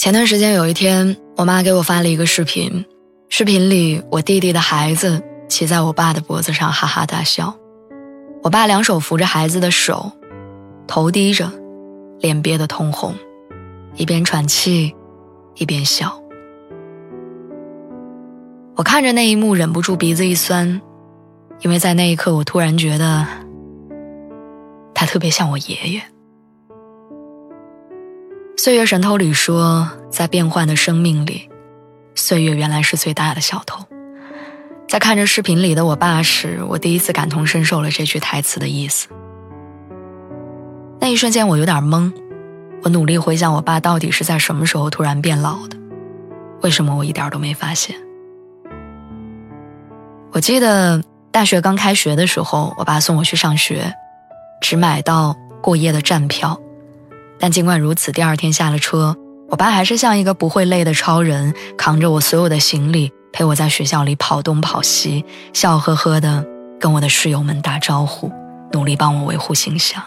前段时间有一天，我妈给我发了一个视频，视频里我弟弟的孩子骑在我爸的脖子上哈哈大笑，我爸两手扶着孩子的手，头低着，脸憋得通红，一边喘气，一边笑。我看着那一幕，忍不住鼻子一酸，因为在那一刻，我突然觉得他特别像我爷爷。岁月神偷里说，在变幻的生命里，岁月原来是最大的小偷。在看着视频里的我爸时，我第一次感同身受了这句台词的意思。那一瞬间，我有点懵。我努力回想我爸到底是在什么时候突然变老的，为什么我一点都没发现？我记得大学刚开学的时候，我爸送我去上学，只买到过夜的站票。但尽管如此，第二天下了车，我爸还是像一个不会累的超人，扛着我所有的行李，陪我在学校里跑东跑西，笑呵呵的跟我的室友们打招呼，努力帮我维护形象。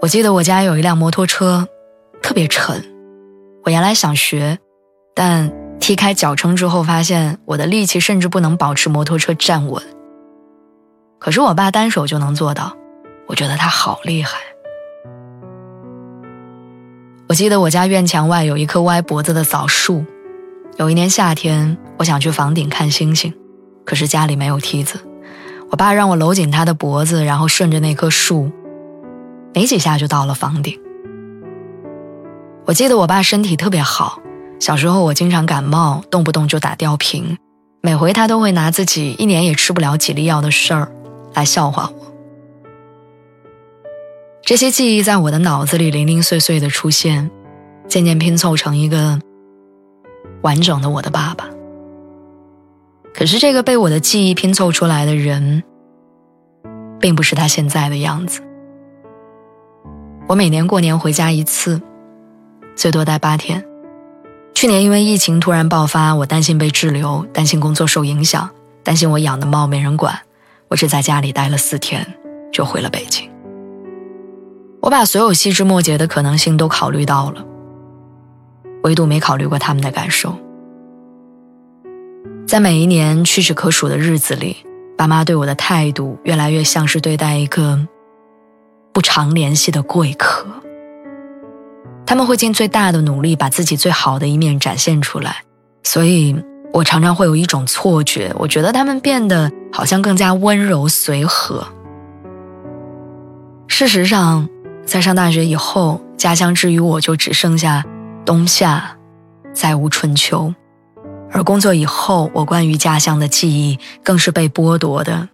我记得我家有一辆摩托车，特别沉。我原来想学，但踢开脚撑之后，发现我的力气甚至不能保持摩托车站稳。可是我爸单手就能做到，我觉得他好厉害。我记得我家院墙外有一棵歪脖子的枣树。有一年夏天，我想去房顶看星星，可是家里没有梯子。我爸让我搂紧他的脖子，然后顺着那棵树，没几下就到了房顶。我记得我爸身体特别好，小时候我经常感冒，动不动就打吊瓶，每回他都会拿自己一年也吃不了几粒药的事儿来笑话我。这些记忆在我的脑子里零零碎碎的出现，渐渐拼凑成一个完整的我的爸爸。可是，这个被我的记忆拼凑出来的人，并不是他现在的样子。我每年过年回家一次，最多待八天。去年因为疫情突然爆发，我担心被滞留，担心工作受影响，担心我养的猫没人管，我只在家里待了四天，就回了北京。我把所有细枝末节的可能性都考虑到了，唯独没考虑过他们的感受。在每一年屈指可数的日子里，爸妈对我的态度越来越像是对待一个不常联系的贵客。他们会尽最大的努力把自己最好的一面展现出来，所以我常常会有一种错觉，我觉得他们变得好像更加温柔随和。事实上。在上大学以后，家乡之于我就只剩下冬夏，再无春秋。而工作以后，我关于家乡的记忆更是被剥夺的，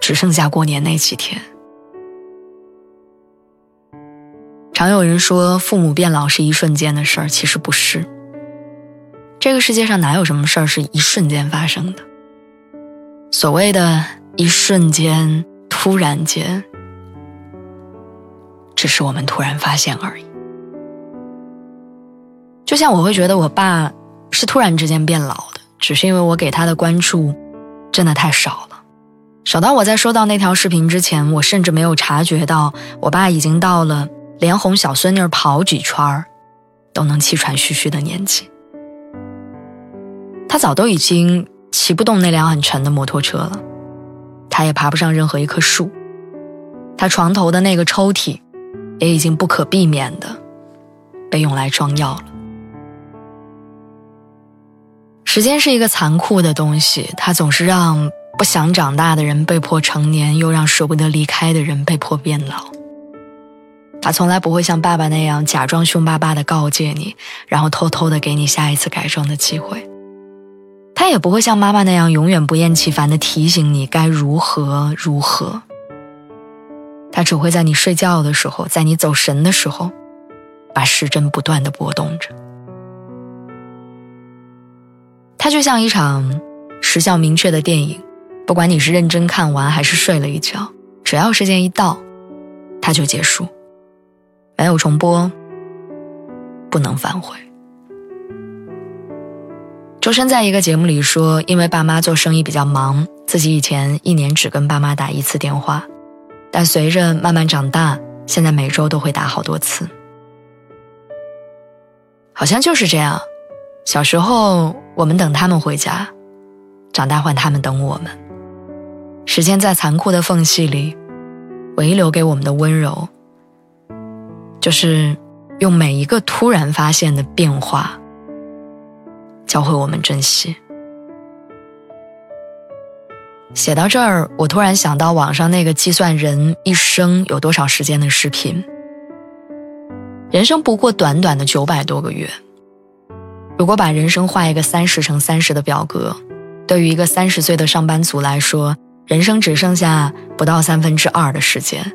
只剩下过年那几天。常有人说父母变老是一瞬间的事儿，其实不是。这个世界上哪有什么事儿是一瞬间发生的？所谓的一瞬间、突然间。只是我们突然发现而已。就像我会觉得我爸是突然之间变老的，只是因为我给他的关注真的太少了，少到我在收到那条视频之前，我甚至没有察觉到我爸已经到了连哄小孙女跑几圈儿都能气喘吁吁的年纪。他早都已经骑不动那辆很沉的摩托车了，他也爬不上任何一棵树，他床头的那个抽屉。也已经不可避免的被用来装药了。时间是一个残酷的东西，它总是让不想长大的人被迫成年，又让舍不得离开的人被迫变老。他从来不会像爸爸那样假装凶巴巴的告诫你，然后偷偷的给你下一次改正的机会。他也不会像妈妈那样永远不厌其烦的提醒你该如何如何。它只会在你睡觉的时候，在你走神的时候，把时针不断的拨动着。它就像一场时效明确的电影，不管你是认真看完还是睡了一觉，只要时间一到，它就结束，没有重播，不能反悔。周深在一个节目里说，因为爸妈做生意比较忙，自己以前一年只跟爸妈打一次电话，但随着慢慢长大，现在每周都会打好多次。好像就是这样。小时候，我们等他们回家；长大换他们等我们。时间在残酷的缝隙里，唯一留给我们的温柔，就是用每一个突然发现的变化，教会我们珍惜。写到这儿，我突然想到网上那个计算人一生有多少时间的视频。人生不过短短的九百多个月。如果把人生画一个三十乘三十的表格，对于一个三十岁的上班族来说，人生只剩下不到三分之二的时间，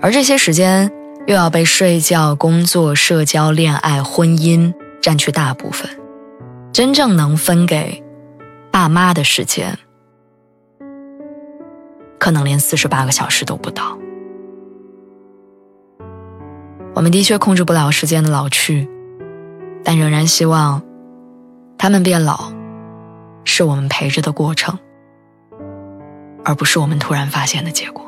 而这些时间又要被睡觉、工作、社交、恋爱、婚姻占去大部分，真正能分给爸妈的时间，可能连四十八个小时都不到。我们的确控制不了时间的老去。但仍然希望，他们变老，是我们陪着的过程，而不是我们突然发现的结果。